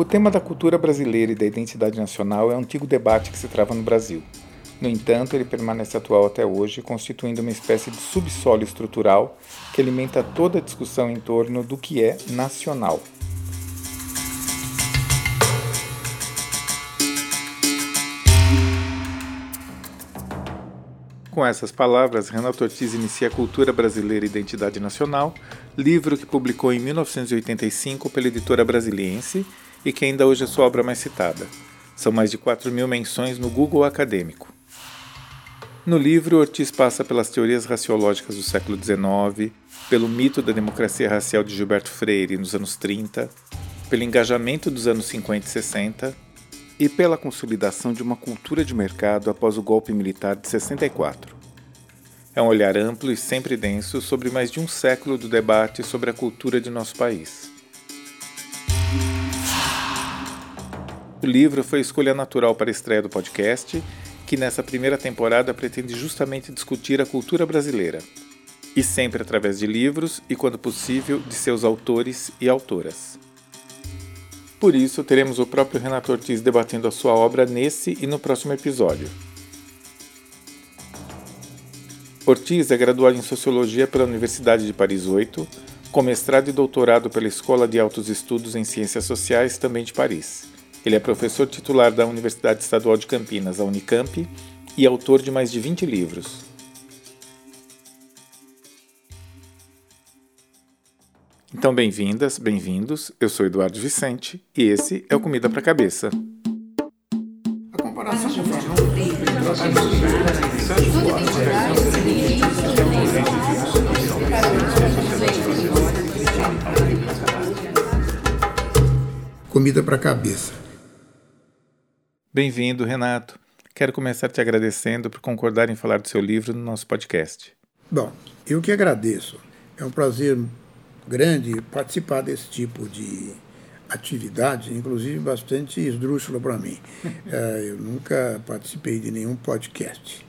O tema da cultura brasileira e da identidade nacional é um antigo debate que se trava no Brasil. No entanto, ele permanece atual até hoje, constituindo uma espécie de subsolo estrutural que alimenta toda a discussão em torno do que é nacional. Com essas palavras, Renato Ortiz inicia Cultura Brasileira e Identidade Nacional, livro que publicou em 1985 pela editora Brasiliense e que ainda hoje é sua obra mais citada. São mais de 4 mil menções no Google Acadêmico. No livro, Ortiz passa pelas teorias raciológicas do século XIX, pelo mito da democracia racial de Gilberto Freire nos anos 30, pelo engajamento dos anos 50 e 60 e pela consolidação de uma cultura de mercado após o golpe militar de 64. É um olhar amplo e sempre denso sobre mais de um século do debate sobre a cultura de nosso país. O livro foi escolha natural para a estreia do podcast, que nessa primeira temporada pretende justamente discutir a cultura brasileira, e sempre através de livros e, quando possível, de seus autores e autoras. Por isso, teremos o próprio Renato Ortiz debatendo a sua obra nesse e no próximo episódio. Ortiz é graduado em Sociologia pela Universidade de Paris 8, com mestrado e doutorado pela Escola de Altos Estudos em Ciências Sociais, também de Paris ele é professor titular da Universidade Estadual de Campinas, a Unicamp, e autor de mais de 20 livros. Então, bem-vindas, bem-vindos. Eu sou Eduardo Vicente e esse é o Comida para Cabeça. A comparação com Comida para cabeça. Bem-vindo, Renato. Quero começar te agradecendo por concordar em falar do seu livro no nosso podcast. Bom, eu que agradeço. É um prazer grande participar desse tipo de atividade, inclusive bastante esdrúxula para mim. É, eu nunca participei de nenhum podcast.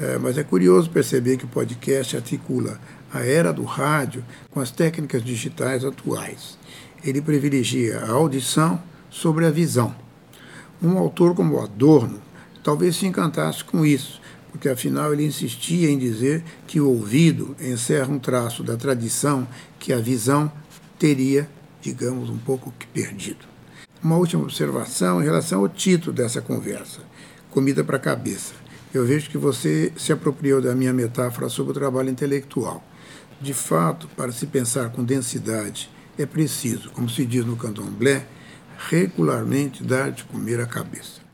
É, mas é curioso perceber que o podcast articula a era do rádio com as técnicas digitais atuais. Ele privilegia a audição sobre a visão um autor como Adorno talvez se encantasse com isso, porque afinal ele insistia em dizer que o ouvido encerra um traço da tradição que a visão teria, digamos, um pouco que perdido. Uma última observação em relação ao título dessa conversa: Comida para a Cabeça. Eu vejo que você se apropriou da minha metáfora sobre o trabalho intelectual. De fato, para se pensar com densidade, é preciso, como se diz no candomblé, regularmente dar de comer à cabeça.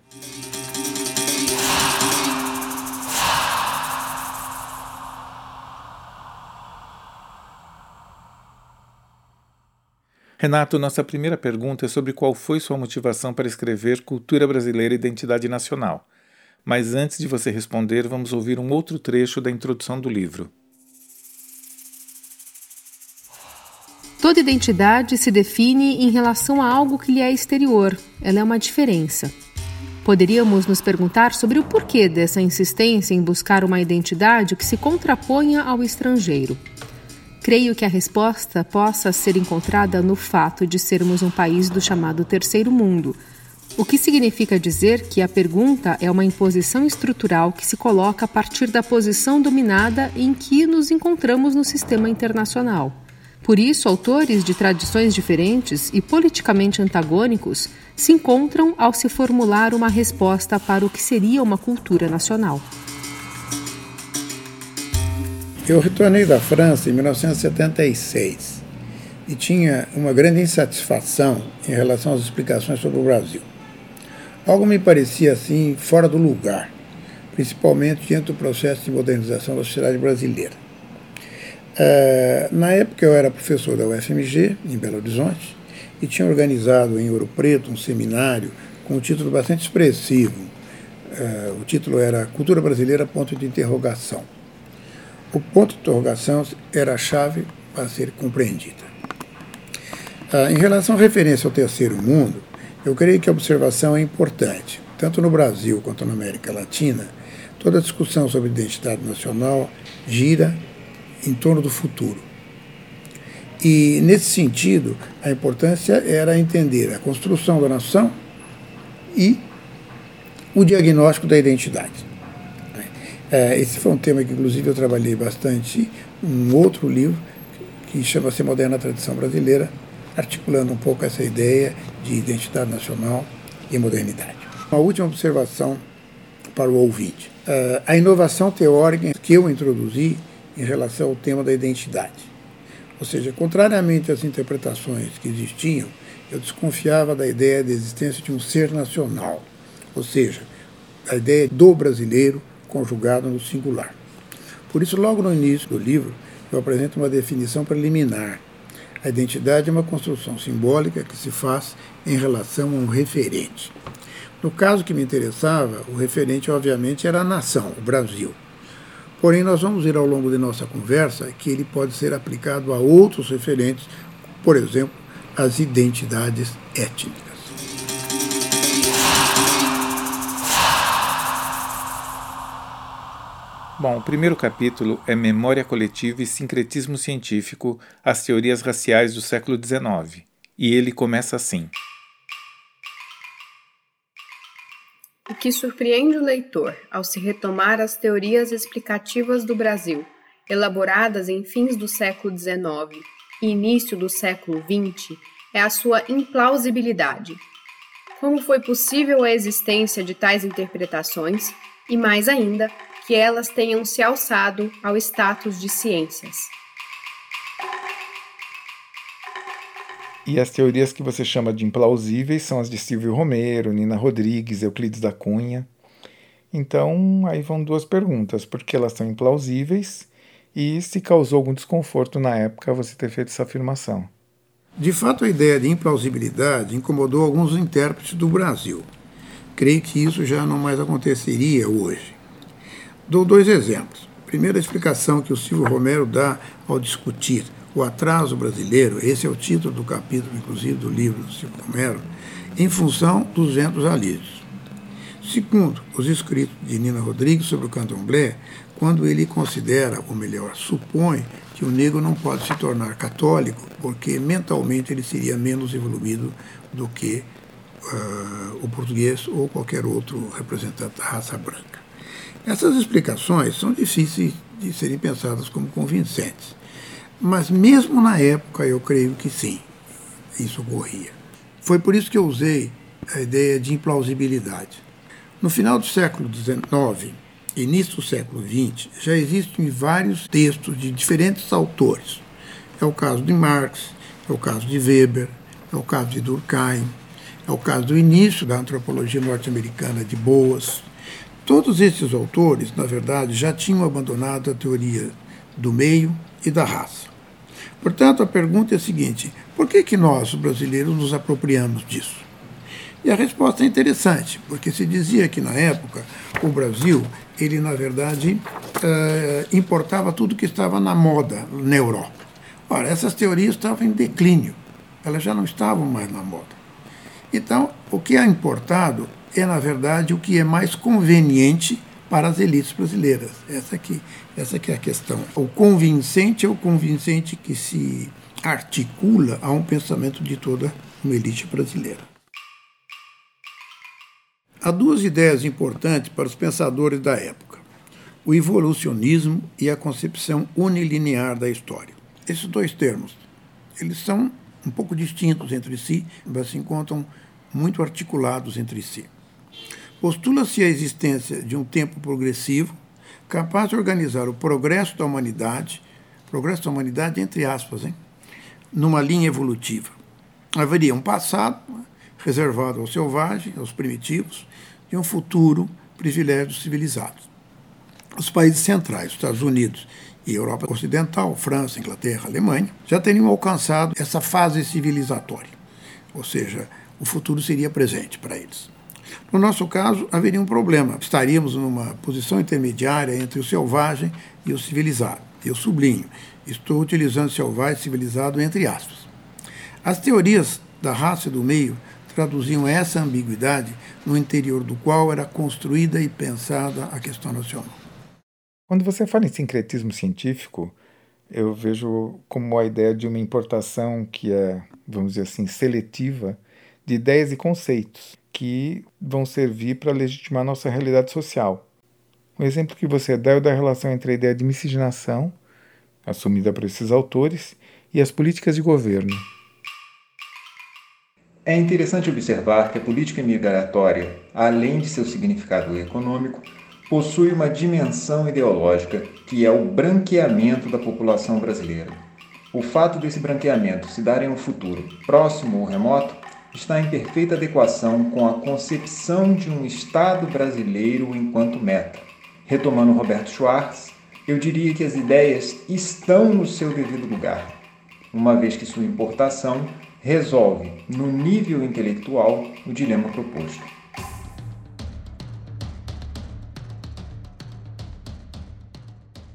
Renato, nossa primeira pergunta é sobre qual foi sua motivação para escrever Cultura Brasileira e Identidade Nacional. Mas antes de você responder, vamos ouvir um outro trecho da introdução do livro. Toda identidade se define em relação a algo que lhe é exterior, ela é uma diferença. Poderíamos nos perguntar sobre o porquê dessa insistência em buscar uma identidade que se contraponha ao estrangeiro. Creio que a resposta possa ser encontrada no fato de sermos um país do chamado Terceiro Mundo, o que significa dizer que a pergunta é uma imposição estrutural que se coloca a partir da posição dominada em que nos encontramos no sistema internacional. Por isso, autores de tradições diferentes e politicamente antagônicos se encontram ao se formular uma resposta para o que seria uma cultura nacional. Eu retornei da França em 1976 e tinha uma grande insatisfação em relação às explicações sobre o Brasil. Algo me parecia assim fora do lugar, principalmente diante do processo de modernização da sociedade brasileira. É, na época eu era professor da UFMG, em Belo Horizonte, e tinha organizado em Ouro Preto um seminário com um título bastante expressivo. É, o título era Cultura Brasileira, ponto de interrogação. O ponto de interrogação era a chave para ser compreendida. É, em relação à referência ao terceiro mundo, eu creio que a observação é importante. tanto no Brasil quanto na América Latina, toda a discussão sobre identidade nacional gira em torno do futuro. E, nesse sentido, a importância era entender a construção da nação e o diagnóstico da identidade. É, esse foi um tema que, inclusive, eu trabalhei bastante um outro livro, que chama-se Moderna Tradição Brasileira, articulando um pouco essa ideia de identidade nacional e modernidade. Uma última observação para o ouvinte. Uh, a inovação teórica que eu introduzi em relação ao tema da identidade. Ou seja, contrariamente às interpretações que existiam, eu desconfiava da ideia da existência de um ser nacional, ou seja, a ideia do brasileiro conjugado no singular. Por isso, logo no início do livro, eu apresento uma definição preliminar. A identidade é uma construção simbólica que se faz em relação a um referente. No caso que me interessava, o referente, obviamente, era a nação, o Brasil. Porém, nós vamos ver ao longo de nossa conversa que ele pode ser aplicado a outros referentes, por exemplo, as identidades étnicas. Bom, o primeiro capítulo é Memória Coletiva e Sincretismo Científico, as teorias raciais do século XIX. E ele começa assim. O que surpreende o leitor ao se retomar as teorias explicativas do Brasil, elaboradas em fins do século XIX e início do século XX, é a sua implausibilidade. Como foi possível a existência de tais interpretações e, mais ainda, que elas tenham se alçado ao status de ciências? E as teorias que você chama de implausíveis são as de Silvio Romero, Nina Rodrigues, Euclides da Cunha. Então, aí vão duas perguntas: por que elas são implausíveis e se causou algum desconforto na época você ter feito essa afirmação? De fato, a ideia de implausibilidade incomodou alguns intérpretes do Brasil. Creio que isso já não mais aconteceria hoje. Dou dois exemplos. Primeira explicação que o Silvio Romero dá ao discutir o Atraso Brasileiro, esse é o título do capítulo, inclusive, do livro do Chico Romero, em função dos ventos alísios. Segundo, os escritos de Nina Rodrigues sobre o candomblé, quando ele considera, ou melhor, supõe, que o negro não pode se tornar católico porque mentalmente ele seria menos evoluído do que uh, o português ou qualquer outro representante da raça branca. Essas explicações são difíceis de serem pensadas como convincentes. Mas mesmo na época eu creio que sim, isso ocorria. Foi por isso que eu usei a ideia de implausibilidade. No final do século XIX, início do século XX, já existem vários textos de diferentes autores. É o caso de Marx, é o caso de Weber, é o caso de Durkheim, é o caso do início da antropologia norte-americana de Boas. Todos esses autores, na verdade, já tinham abandonado a teoria do meio e da raça. Portanto, a pergunta é a seguinte: por que, que nós, brasileiros, nos apropriamos disso? E a resposta é interessante, porque se dizia que na época o Brasil, ele na verdade eh, importava tudo que estava na moda na Europa. Ora, essas teorias estavam em declínio, elas já não estavam mais na moda. Então, o que é importado é na verdade o que é mais conveniente para as elites brasileiras. Essa aqui, essa aqui é a questão. O convincente é o convincente que se articula a um pensamento de toda uma elite brasileira. Há duas ideias importantes para os pensadores da época: o evolucionismo e a concepção unilinear da história. Esses dois termos, eles são um pouco distintos entre si, mas se encontram muito articulados entre si. Postula-se a existência de um tempo progressivo capaz de organizar o progresso da humanidade, progresso da humanidade entre aspas, hein, numa linha evolutiva. Haveria um passado reservado aos selvagens, aos primitivos, e um futuro privilégio dos civilizados. Os países centrais, Estados Unidos e Europa Ocidental, França, Inglaterra, Alemanha, já teriam alcançado essa fase civilizatória, ou seja, o futuro seria presente para eles. No nosso caso, haveria um problema. Estaríamos numa posição intermediária entre o selvagem e o civilizado. Eu sublinho, estou utilizando selvagem e civilizado entre aspas. As teorias da raça e do meio traduziam essa ambiguidade no interior do qual era construída e pensada a questão nacional. Quando você fala em sincretismo científico, eu vejo como a ideia de uma importação que é, vamos dizer assim, seletiva de ideias e conceitos que vão servir para legitimar nossa realidade social. O exemplo que você dá é o da relação entre a ideia de miscigenação, assumida por esses autores, e as políticas de governo. É interessante observar que a política migratória, além de seu significado econômico, possui uma dimensão ideológica que é o branqueamento da população brasileira. O fato desse branqueamento se dar em um futuro próximo ou remoto está em perfeita adequação com a concepção de um Estado brasileiro enquanto meta. Retomando Roberto Schwartz, eu diria que as ideias estão no seu devido lugar, uma vez que sua importação resolve, no nível intelectual, o dilema proposto.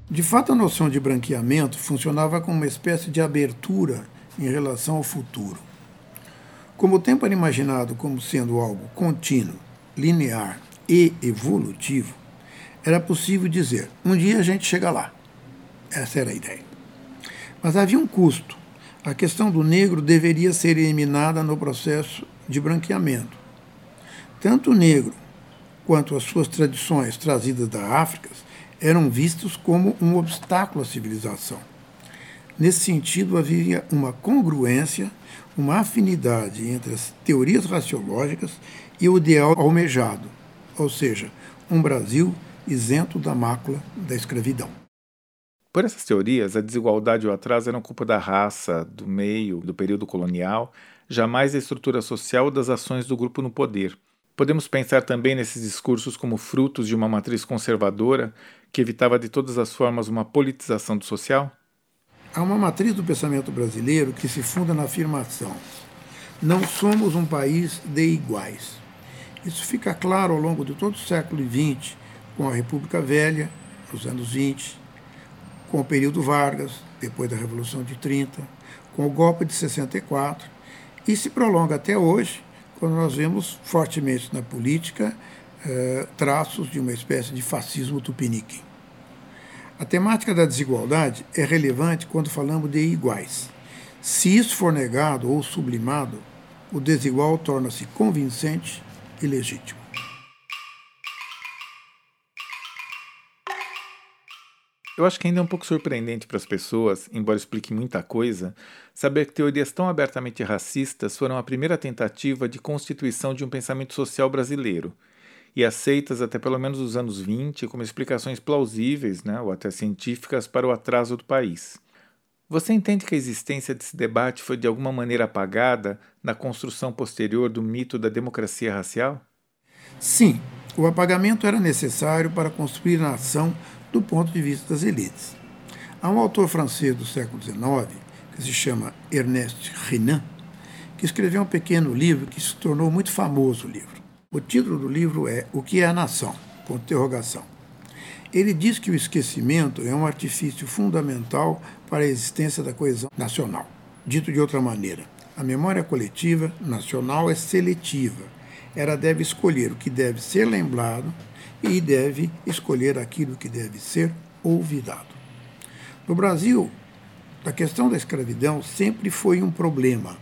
De fato, a noção de branqueamento funcionava como uma espécie de abertura em relação ao futuro. Como o tempo era imaginado como sendo algo contínuo, linear e evolutivo, era possível dizer: um dia a gente chega lá. Essa era a ideia. Mas havia um custo. A questão do negro deveria ser eliminada no processo de branqueamento. Tanto o negro quanto as suas tradições trazidas da África eram vistos como um obstáculo à civilização. Nesse sentido, havia uma congruência, uma afinidade entre as teorias raciológicas e o ideal almejado, ou seja, um Brasil isento da mácula da escravidão. Por essas teorias, a desigualdade e o atraso eram culpa da raça, do meio, do período colonial, jamais da estrutura social ou das ações do grupo no poder. Podemos pensar também nesses discursos como frutos de uma matriz conservadora que evitava de todas as formas uma politização do social? Há uma matriz do pensamento brasileiro que se funda na afirmação: não somos um país de iguais. Isso fica claro ao longo de todo o século XX, com a República Velha, nos anos 20, com o período Vargas, depois da Revolução de 30, com o golpe de 64, e se prolonga até hoje, quando nós vemos fortemente na política eh, traços de uma espécie de fascismo tupiniquim. A temática da desigualdade é relevante quando falamos de iguais. Se isso for negado ou sublimado, o desigual torna-se convincente e legítimo. Eu acho que ainda é um pouco surpreendente para as pessoas, embora explique muita coisa, saber que teorias tão abertamente racistas foram a primeira tentativa de constituição de um pensamento social brasileiro e aceitas até pelo menos os anos 20 como explicações plausíveis, né, ou até científicas, para o atraso do país. Você entende que a existência desse debate foi de alguma maneira apagada na construção posterior do mito da democracia racial? Sim, o apagamento era necessário para construir a nação do ponto de vista das elites. Há um autor francês do século XIX, que se chama Ernest Renan, que escreveu um pequeno livro que se tornou muito famoso o livro. O título do livro é O que é a nação? Ele diz que o esquecimento é um artifício fundamental para a existência da coesão nacional. Dito de outra maneira, a memória coletiva nacional é seletiva. Ela deve escolher o que deve ser lembrado e deve escolher aquilo que deve ser olvidado. No Brasil, a questão da escravidão sempre foi um problema,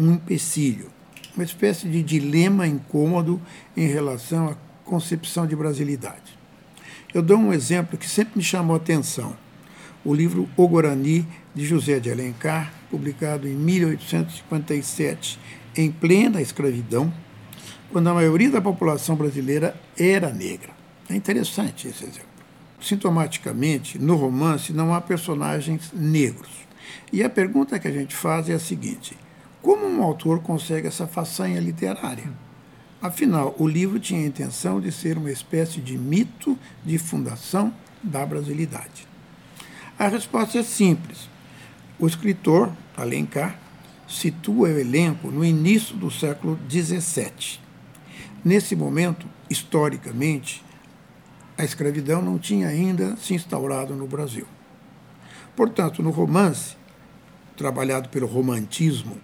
um empecilho uma espécie de dilema incômodo em relação à concepção de brasilidade. Eu dou um exemplo que sempre me chamou a atenção. O livro O Guarani, de José de Alencar, publicado em 1857, em plena escravidão, quando a maioria da população brasileira era negra. É interessante esse exemplo. Sintomaticamente, no romance não há personagens negros. E a pergunta que a gente faz é a seguinte: como um autor consegue essa façanha literária? Afinal, o livro tinha a intenção de ser uma espécie de mito de fundação da brasilidade. A resposta é simples. O escritor, Alencar, situa o elenco no início do século XVII. Nesse momento, historicamente, a escravidão não tinha ainda se instaurado no Brasil. Portanto, no romance, trabalhado pelo romantismo,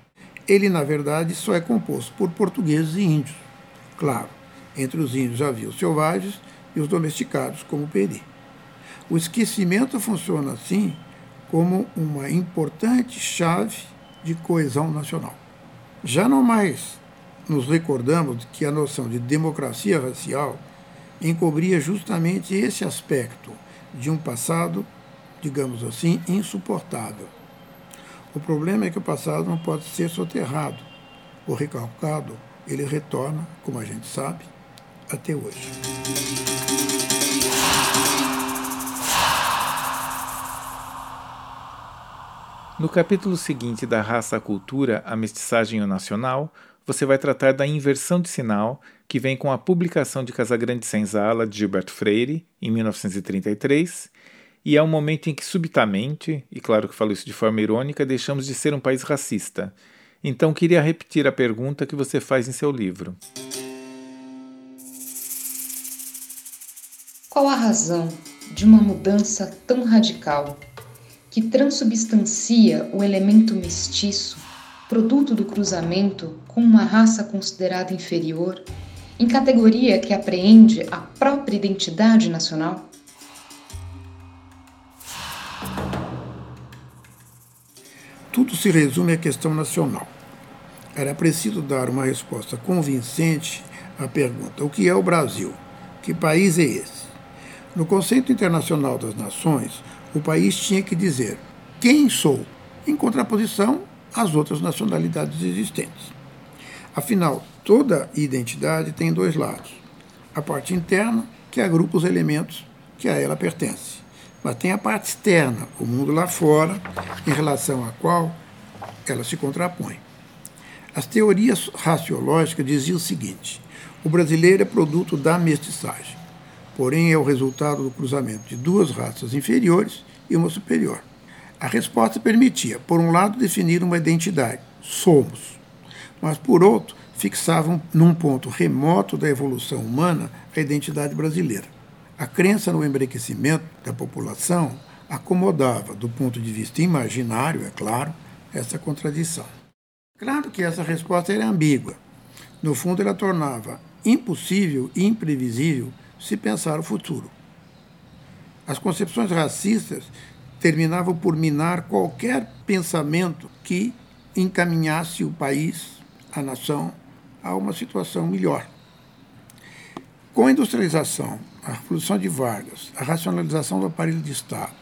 ele na verdade só é composto por portugueses e índios. Claro, entre os índios havia os selvagens e os domesticados, como peri. O esquecimento funciona assim como uma importante chave de coesão nacional. Já não mais nos recordamos que a noção de democracia racial encobria justamente esse aspecto de um passado, digamos assim, insuportável. O problema é que o passado não pode ser soterrado. O recalcado, ele retorna, como a gente sabe, até hoje. No capítulo seguinte da Raça à Cultura, a Mestiçagem e o Nacional, você vai tratar da inversão de sinal que vem com a publicação de Casagrande Senzala de Gilberto Freire, em 1933, e é um momento em que subitamente, e claro que falo isso de forma irônica, deixamos de ser um país racista. Então queria repetir a pergunta que você faz em seu livro. Qual a razão de uma mudança tão radical que transubstancia o elemento mestiço, produto do cruzamento com uma raça considerada inferior, em categoria que apreende a própria identidade nacional? Tudo se resume à questão nacional. Era preciso dar uma resposta convincente à pergunta: o que é o Brasil? Que país é esse? No conceito internacional das nações, o país tinha que dizer quem sou, em contraposição às outras nacionalidades existentes. Afinal, toda identidade tem dois lados: a parte interna, que agrupa os elementos que a ela pertence mas tem a parte externa, o mundo lá fora, em relação à qual ela se contrapõe. As teorias raciológicas diziam o seguinte: o brasileiro é produto da mestiçagem, porém é o resultado do cruzamento de duas raças inferiores e uma superior. A resposta permitia, por um lado, definir uma identidade, somos, mas por outro, fixavam num ponto remoto da evolução humana a identidade brasileira. A crença no embranquecimento da população acomodava, do ponto de vista imaginário, é claro, essa contradição. Claro que essa resposta era ambígua. No fundo, ela tornava impossível e imprevisível se pensar o futuro. As concepções racistas terminavam por minar qualquer pensamento que encaminhasse o país, a nação, a uma situação melhor. Com a industrialização a Revolução de Vargas, a racionalização do aparelho de Estado,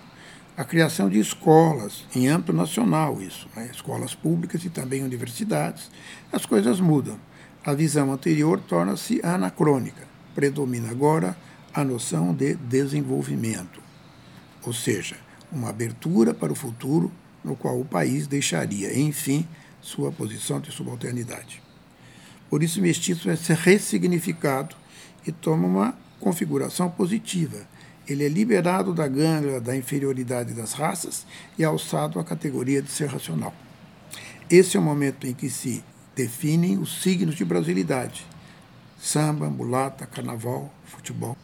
a criação de escolas, em âmbito nacional isso, né? escolas públicas e também universidades, as coisas mudam. A visão anterior torna-se anacrônica. Predomina agora a noção de desenvolvimento, ou seja, uma abertura para o futuro no qual o país deixaria, enfim, sua posição de subalternidade. Por isso, mestiço é ser ressignificado e toma uma configuração positiva. Ele é liberado da ganga da inferioridade das raças e alçado à categoria de ser racional. Esse é o momento em que se definem os signos de brasilidade: samba, mulata, carnaval, futebol.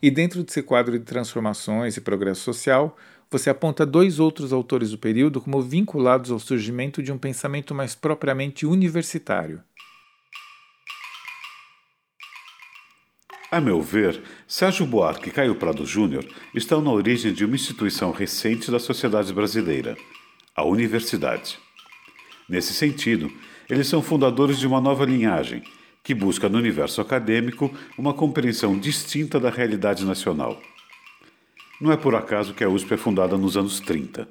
E dentro desse quadro de transformações e progresso social, você aponta dois outros autores do período como vinculados ao surgimento de um pensamento mais propriamente universitário. A meu ver, Sérgio Buarque e Caio Prado Júnior estão na origem de uma instituição recente da sociedade brasileira, a universidade. Nesse sentido, eles são fundadores de uma nova linhagem que busca no universo acadêmico uma compreensão distinta da realidade nacional. Não é por acaso que a USP é fundada nos anos 30.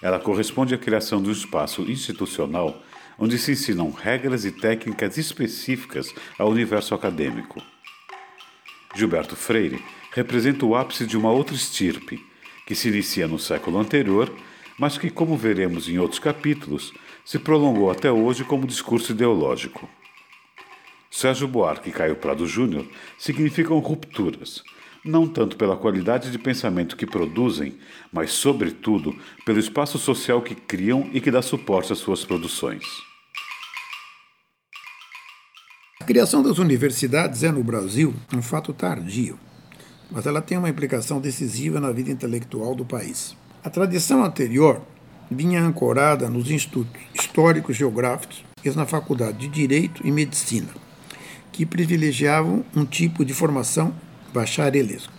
Ela corresponde à criação de um espaço institucional onde se ensinam regras e técnicas específicas ao universo acadêmico. Gilberto Freire representa o ápice de uma outra estirpe, que se inicia no século anterior, mas que, como veremos em outros capítulos, se prolongou até hoje como discurso ideológico. Sérgio Buarque e Caio Prado Júnior significam rupturas, não tanto pela qualidade de pensamento que produzem, mas, sobretudo, pelo espaço social que criam e que dá suporte às suas produções. A criação das universidades é, no Brasil, um fato tardio, mas ela tem uma implicação decisiva na vida intelectual do país. A tradição anterior vinha ancorada nos institutos históricos geográficos português na Faculdade de Direito e Medicina, que privilegiavam um tipo de formação bacharelesca.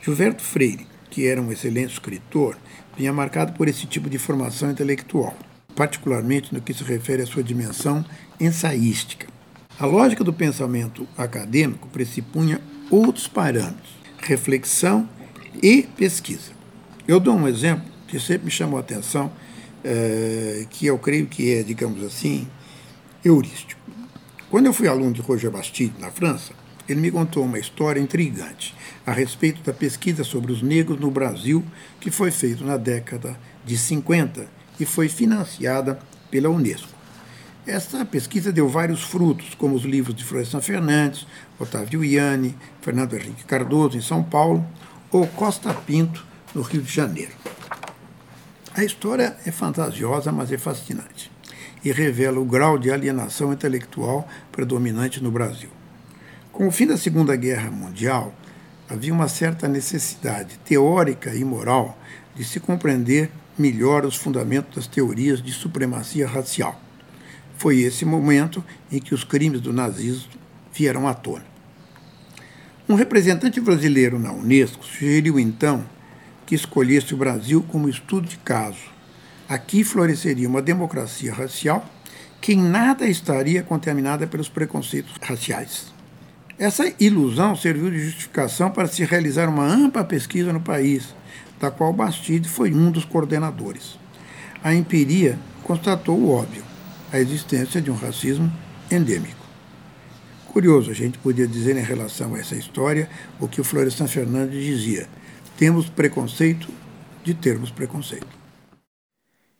Gilberto Freire, que era um excelente escritor, vinha marcado por esse tipo de formação intelectual, particularmente no que se refere à sua dimensão ensaística. A lógica do pensamento acadêmico pressupunha outros parâmetros, reflexão e pesquisa. Eu dou um exemplo que sempre me chamou a atenção, é, que eu creio que é, digamos assim, heurístico. Quando eu fui aluno de Roger Bastide, na França, ele me contou uma história intrigante a respeito da pesquisa sobre os negros no Brasil, que foi feita na década de 50 e foi financiada pela Unesco. Essa pesquisa deu vários frutos, como os livros de Florestan Fernandes, Otávio Iane, Fernando Henrique Cardoso, em São Paulo, ou Costa Pinto, no Rio de Janeiro. A história é fantasiosa, mas é fascinante e revela o grau de alienação intelectual predominante no Brasil. Com o fim da Segunda Guerra Mundial, havia uma certa necessidade teórica e moral de se compreender melhor os fundamentos das teorias de supremacia racial. Foi esse momento em que os crimes do nazismo vieram à tona. Um representante brasileiro na Unesco sugeriu então que escolhesse o Brasil como estudo de caso. Aqui floresceria uma democracia racial que em nada estaria contaminada pelos preconceitos raciais. Essa ilusão serviu de justificação para se realizar uma ampla pesquisa no país, da qual Bastide foi um dos coordenadores. A empiria constatou o óbvio, a existência de um racismo endêmico. Curioso, a gente podia dizer em relação a essa história o que o Florestan Fernandes dizia: temos preconceito de termos preconceito.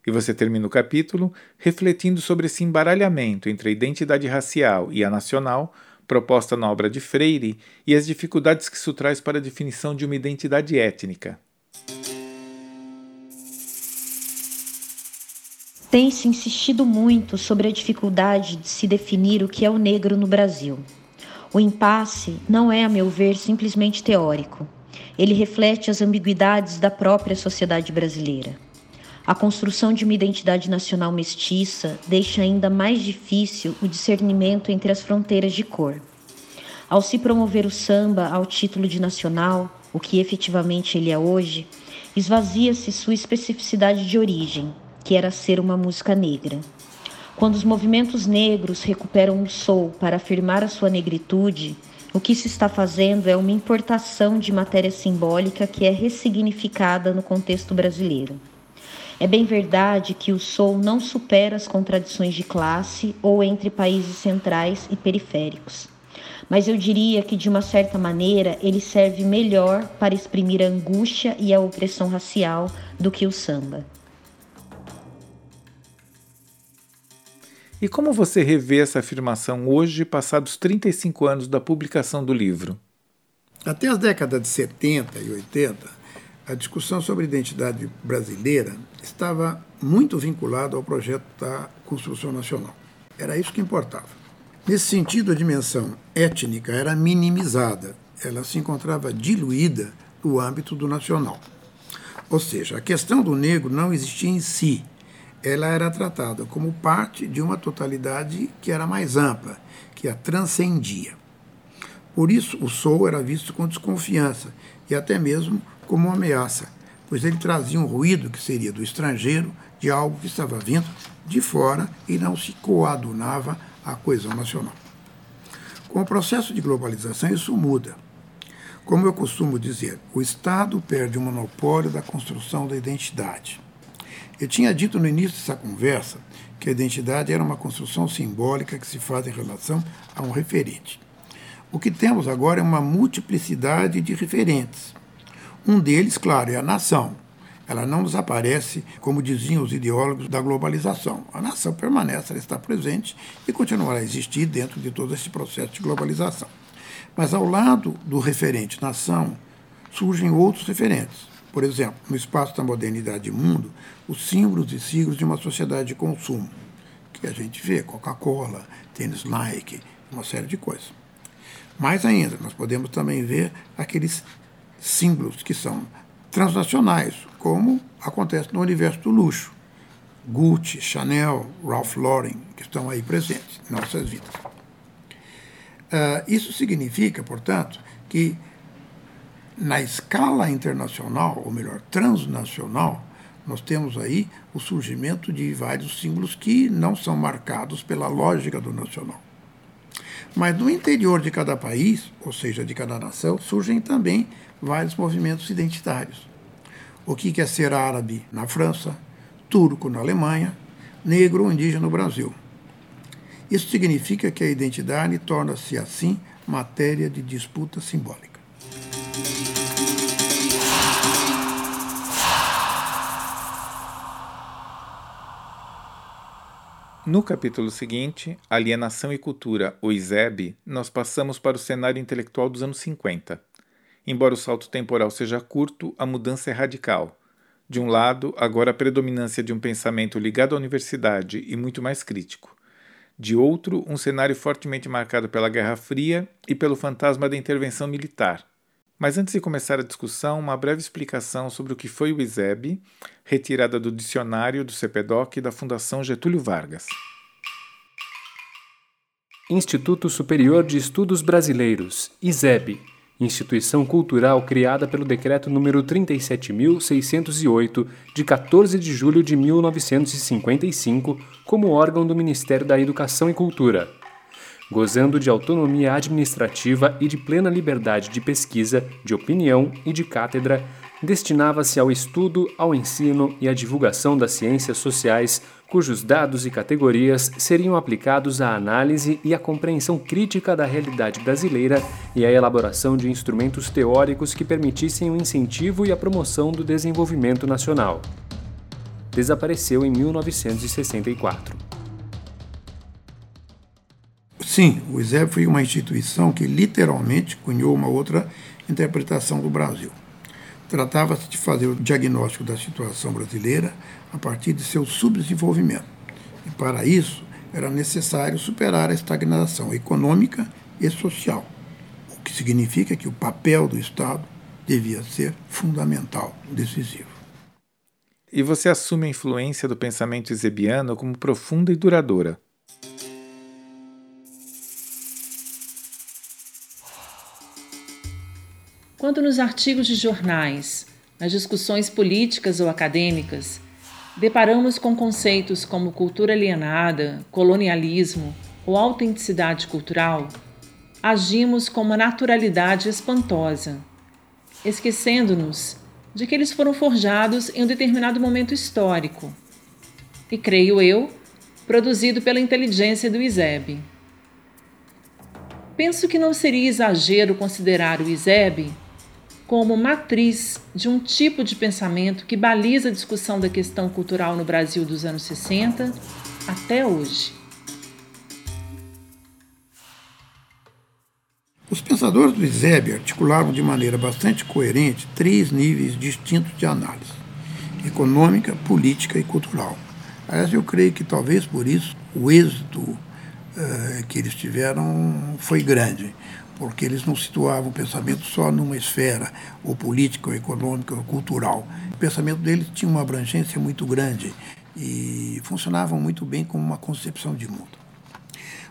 E você termina o capítulo refletindo sobre esse embaralhamento entre a identidade racial e a nacional proposta na obra de Freire e as dificuldades que isso traz para a definição de uma identidade étnica. Tem-se insistido muito sobre a dificuldade de se definir o que é o negro no Brasil. O impasse não é, a meu ver, simplesmente teórico. Ele reflete as ambiguidades da própria sociedade brasileira. A construção de uma identidade nacional mestiça deixa ainda mais difícil o discernimento entre as fronteiras de cor. Ao se promover o samba ao título de nacional, o que efetivamente ele é hoje, esvazia-se sua especificidade de origem, que era ser uma música negra. Quando os movimentos negros recuperam o soul para afirmar a sua negritude, o que se está fazendo é uma importação de matéria simbólica que é ressignificada no contexto brasileiro. É bem verdade que o Sul não supera as contradições de classe ou entre países centrais e periféricos. Mas eu diria que, de uma certa maneira, ele serve melhor para exprimir a angústia e a opressão racial do que o samba. E como você revê essa afirmação hoje, passados 35 anos da publicação do livro? Até as décadas de 70 e 80, a discussão sobre identidade brasileira estava muito vinculada ao projeto da construção nacional. Era isso que importava. Nesse sentido, a dimensão étnica era minimizada, ela se encontrava diluída no âmbito do nacional. Ou seja, a questão do negro não existia em si, ela era tratada como parte de uma totalidade que era mais ampla, que a transcendia. Por isso, o Sou era visto com desconfiança e até mesmo como uma ameaça, pois ele trazia um ruído que seria do estrangeiro, de algo que estava vindo de fora e não se coadunava à coesão nacional. Com o processo de globalização, isso muda. Como eu costumo dizer, o Estado perde o monopólio da construção da identidade. Eu tinha dito no início dessa conversa que a identidade era uma construção simbólica que se faz em relação a um referente. O que temos agora é uma multiplicidade de referentes, um deles, claro, é a nação. Ela não desaparece, como diziam os ideólogos da globalização. A nação permanece, ela está presente e continuará a existir dentro de todo esse processo de globalização. Mas ao lado do referente nação, surgem outros referentes. Por exemplo, no espaço da modernidade e mundo, os símbolos e siglos de uma sociedade de consumo, que a gente vê, Coca-Cola, tênis Nike, uma série de coisas. Mais ainda, nós podemos também ver aqueles símbolos que são transnacionais, como acontece no universo do luxo. Gucci, Chanel, Ralph Lauren, que estão aí presentes em nossas vidas. Uh, isso significa, portanto, que na escala internacional, ou melhor, transnacional, nós temos aí o surgimento de vários símbolos que não são marcados pela lógica do nacional. Mas no interior de cada país, ou seja, de cada nação, surgem também vários movimentos identitários. O que é ser árabe na França, turco na Alemanha, negro ou indígena no Brasil. Isso significa que a identidade torna-se, assim, matéria de disputa simbólica. No capítulo seguinte, Alienação e Cultura, o ISEB, nós passamos para o cenário intelectual dos anos 50. Embora o salto temporal seja curto, a mudança é radical. De um lado, agora a predominância de um pensamento ligado à universidade e muito mais crítico. De outro, um cenário fortemente marcado pela Guerra Fria e pelo fantasma da intervenção militar. Mas antes de começar a discussão, uma breve explicação sobre o que foi o ISEB, retirada do dicionário do CPDOC da Fundação Getúlio Vargas. Instituto Superior de Estudos Brasileiros, ISEB, instituição cultural criada pelo Decreto número 37.608, de 14 de julho de 1955, como órgão do Ministério da Educação e Cultura. Gozando de autonomia administrativa e de plena liberdade de pesquisa, de opinião e de cátedra, destinava-se ao estudo, ao ensino e à divulgação das ciências sociais, cujos dados e categorias seriam aplicados à análise e à compreensão crítica da realidade brasileira e à elaboração de instrumentos teóricos que permitissem o incentivo e a promoção do desenvolvimento nacional. Desapareceu em 1964. Sim, o ISEB foi uma instituição que literalmente cunhou uma outra interpretação do Brasil. Tratava-se de fazer o diagnóstico da situação brasileira a partir de seu subdesenvolvimento. E para isso era necessário superar a estagnação econômica e social, o que significa que o papel do Estado devia ser fundamental, decisivo. E você assume a influência do pensamento esebiano como profunda e duradoura. Quanto nos artigos de jornais, nas discussões políticas ou acadêmicas, deparamos com conceitos como cultura alienada, colonialismo ou autenticidade cultural, agimos com uma naturalidade espantosa, esquecendo-nos de que eles foram forjados em um determinado momento histórico e, creio eu, produzido pela inteligência do ISEB. Penso que não seria exagero considerar o ISEB como matriz de um tipo de pensamento que baliza a discussão da questão cultural no Brasil dos anos 60 até hoje. Os pensadores do ISEB articulavam de maneira bastante coerente três níveis distintos de análise: econômica, política e cultural. Aliás, eu creio que talvez por isso o êxito uh, que eles tiveram foi grande porque eles não situavam o pensamento só numa esfera ou política, ou econômica, ou cultural. O pensamento deles tinha uma abrangência muito grande e funcionavam muito bem como uma concepção de mundo.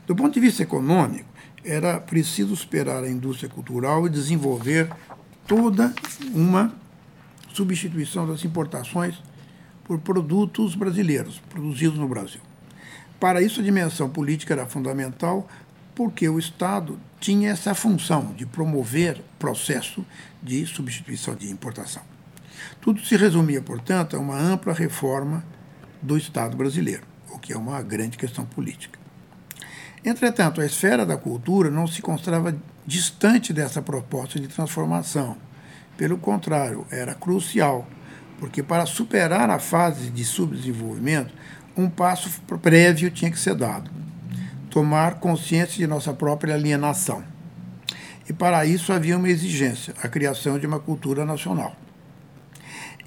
Do ponto de vista econômico, era preciso superar a indústria cultural e desenvolver toda uma substituição das importações por produtos brasileiros, produzidos no Brasil. Para isso, a dimensão política era fundamental, porque o Estado tinha essa função de promover processo de substituição de importação. Tudo se resumia, portanto, a uma ampla reforma do Estado brasileiro, o que é uma grande questão política. Entretanto, a esfera da cultura não se considerava distante dessa proposta de transformação. Pelo contrário, era crucial, porque para superar a fase de subdesenvolvimento, um passo prévio tinha que ser dado tomar consciência de nossa própria alienação. E para isso havia uma exigência, a criação de uma cultura nacional.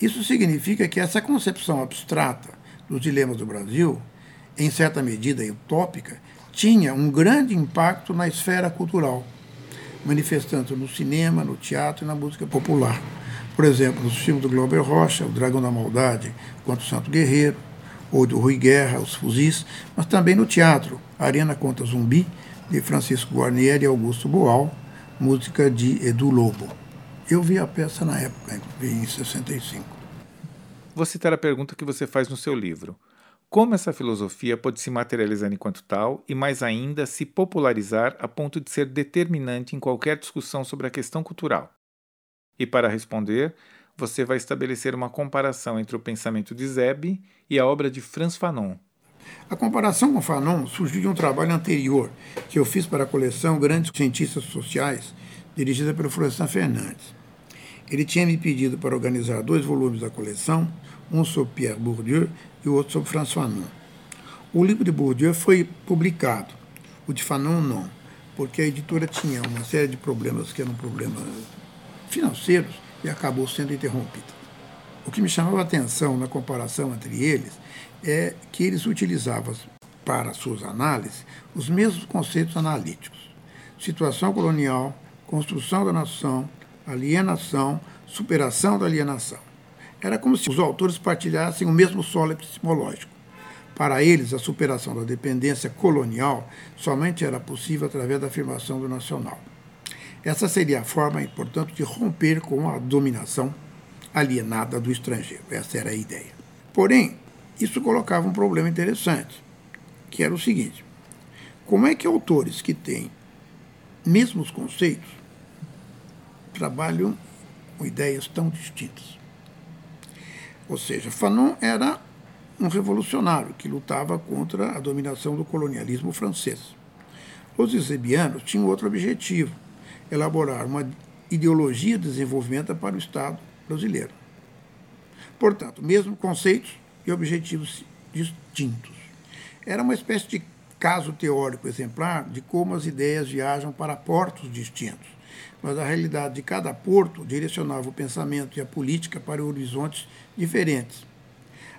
Isso significa que essa concepção abstrata dos dilemas do Brasil, em certa medida utópica, tinha um grande impacto na esfera cultural, manifestando no cinema, no teatro e na música popular. Por exemplo, nos filmes do Glauber Rocha, O Dragão da Maldade, Quanto Santo Guerreiro, ou do Rui Guerra, Os Fuzis, mas também no teatro, Arena contra Zumbi, de Francisco Guarnieri e Augusto Boal, música de Edu Lobo. Eu vi a peça na época, em 65. Vou citar a pergunta que você faz no seu livro. Como essa filosofia pode se materializar enquanto tal e, mais ainda, se popularizar a ponto de ser determinante em qualquer discussão sobre a questão cultural? E para responder, você vai estabelecer uma comparação entre o pensamento de Zeb e a obra de Franz Fanon. A comparação com Fanon surgiu de um trabalho anterior que eu fiz para a coleção Grandes Cientistas Sociais, dirigida pelo Florestan Fernandes. Ele tinha me pedido para organizar dois volumes da coleção, um sobre Pierre Bourdieu e o outro sobre François Fanon. O livro de Bourdieu foi publicado, o de Fanon não, porque a editora tinha uma série de problemas que eram problemas financeiros e acabou sendo interrompida. O que me chamava a atenção na comparação entre eles é que eles utilizavam para suas análises os mesmos conceitos analíticos: situação colonial, construção da nação, alienação, superação da alienação. Era como se os autores partilhassem o mesmo solo epistemológico. Para eles, a superação da dependência colonial somente era possível através da afirmação do nacional. Essa seria a forma, portanto, de romper com a dominação alienada do estrangeiro. Essa era a ideia. Porém, isso colocava um problema interessante, que era o seguinte: como é que autores que têm mesmos conceitos trabalham com ideias tão distintas? Ou seja, Fanon era um revolucionário que lutava contra a dominação do colonialismo francês. Os eusebeianos tinham outro objetivo, elaborar uma ideologia de desenvolvimento para o Estado brasileiro. Portanto, mesmo conceitos e objetivos distintos. Era uma espécie de caso teórico exemplar de como as ideias viajam para portos distintos, mas a realidade de cada porto direcionava o pensamento e a política para horizontes diferentes.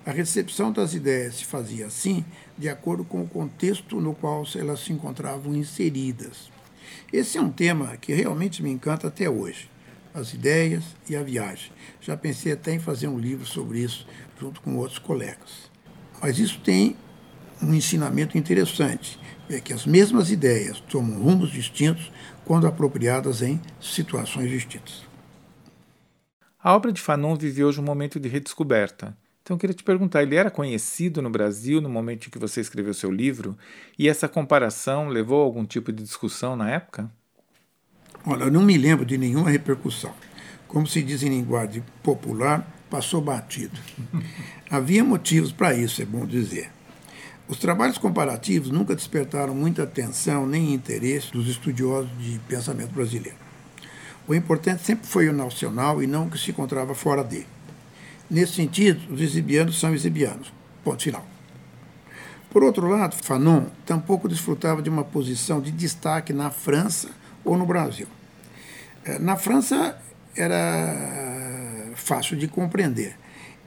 A recepção das ideias se fazia assim de acordo com o contexto no qual elas se encontravam inseridas. Esse é um tema que realmente me encanta até hoje. As ideias e a viagem. Já pensei até em fazer um livro sobre isso, junto com outros colegas. Mas isso tem um ensinamento interessante, é que as mesmas ideias tomam rumos distintos quando apropriadas em situações distintas. A obra de Fanon vive hoje um momento de redescoberta. Então eu queria te perguntar, ele era conhecido no Brasil no momento em que você escreveu seu livro? E essa comparação levou a algum tipo de discussão na época? Olha, eu não me lembro de nenhuma repercussão. Como se diz em linguagem popular, passou batido. Havia motivos para isso, é bom dizer. Os trabalhos comparativos nunca despertaram muita atenção nem interesse dos estudiosos de pensamento brasileiro. O importante sempre foi o nacional e não o que se encontrava fora dele. Nesse sentido, os exibianos são exibianos. Ponto final. Por outro lado, Fanon tampouco desfrutava de uma posição de destaque na França ou no Brasil. É, na França era fácil de compreender.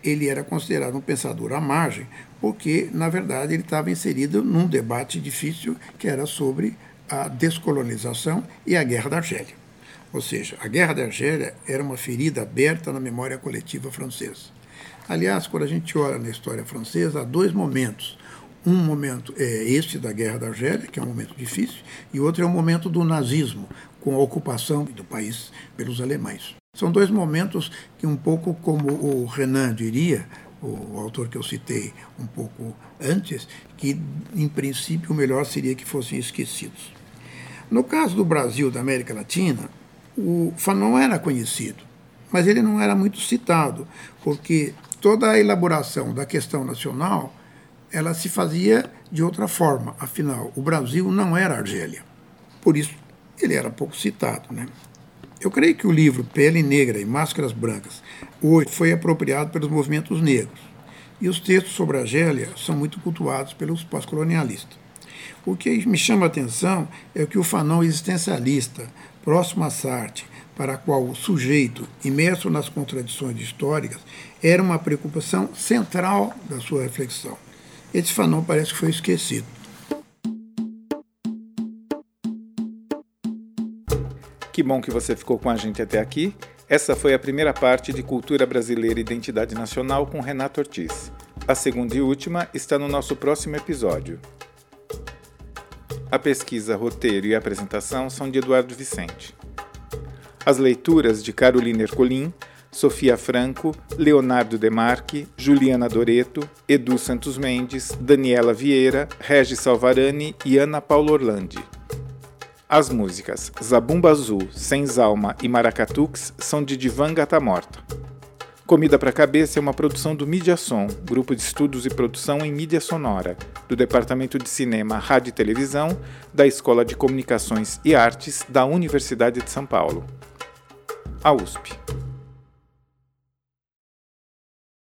Ele era considerado um pensador à margem, porque, na verdade, ele estava inserido num debate difícil que era sobre a descolonização e a Guerra da Argélia. Ou seja, a Guerra da Argélia era uma ferida aberta na memória coletiva francesa. Aliás, quando a gente olha na história francesa, há dois momentos. Um momento é este da Guerra da Argélia, que é um momento difícil, e outro é o momento do nazismo, com a ocupação do país pelos alemães. São dois momentos que, um pouco como o Renan diria, o autor que eu citei um pouco antes, que em princípio o melhor seria que fossem esquecidos. No caso do Brasil, da América Latina, o Fanon era conhecido, mas ele não era muito citado, porque toda a elaboração da questão nacional ela se fazia de outra forma. Afinal, o Brasil não era Argélia. Por isso, ele era pouco citado. Né? Eu creio que o livro Pele Negra e Máscaras Brancas hoje foi apropriado pelos movimentos negros. E os textos sobre a Argélia são muito cultuados pelos pós-colonialistas. O que me chama a atenção é que o Fanon existencialista, próximo a Sartre, para a qual o sujeito, imerso nas contradições históricas, era uma preocupação central da sua reflexão. Esse Fanon parece que foi esquecido. Que bom que você ficou com a gente até aqui. Essa foi a primeira parte de Cultura Brasileira e Identidade Nacional com Renato Ortiz. A segunda e última está no nosso próximo episódio. A pesquisa, roteiro e apresentação são de Eduardo Vicente. As leituras de Carolina Ercolim, Sofia Franco, Leonardo Demarque, Juliana Doreto, Edu Santos Mendes, Daniela Vieira, Regis Salvarani e Ana Paula Orlandi. As músicas Zabumba Azul, Senzalma e Maracatux são de Divan Gata Morta. Comida para Cabeça é uma produção do Mediasom, grupo de estudos e produção em mídia sonora, do Departamento de Cinema, Rádio e Televisão, da Escola de Comunicações e Artes da Universidade de São Paulo. A USP.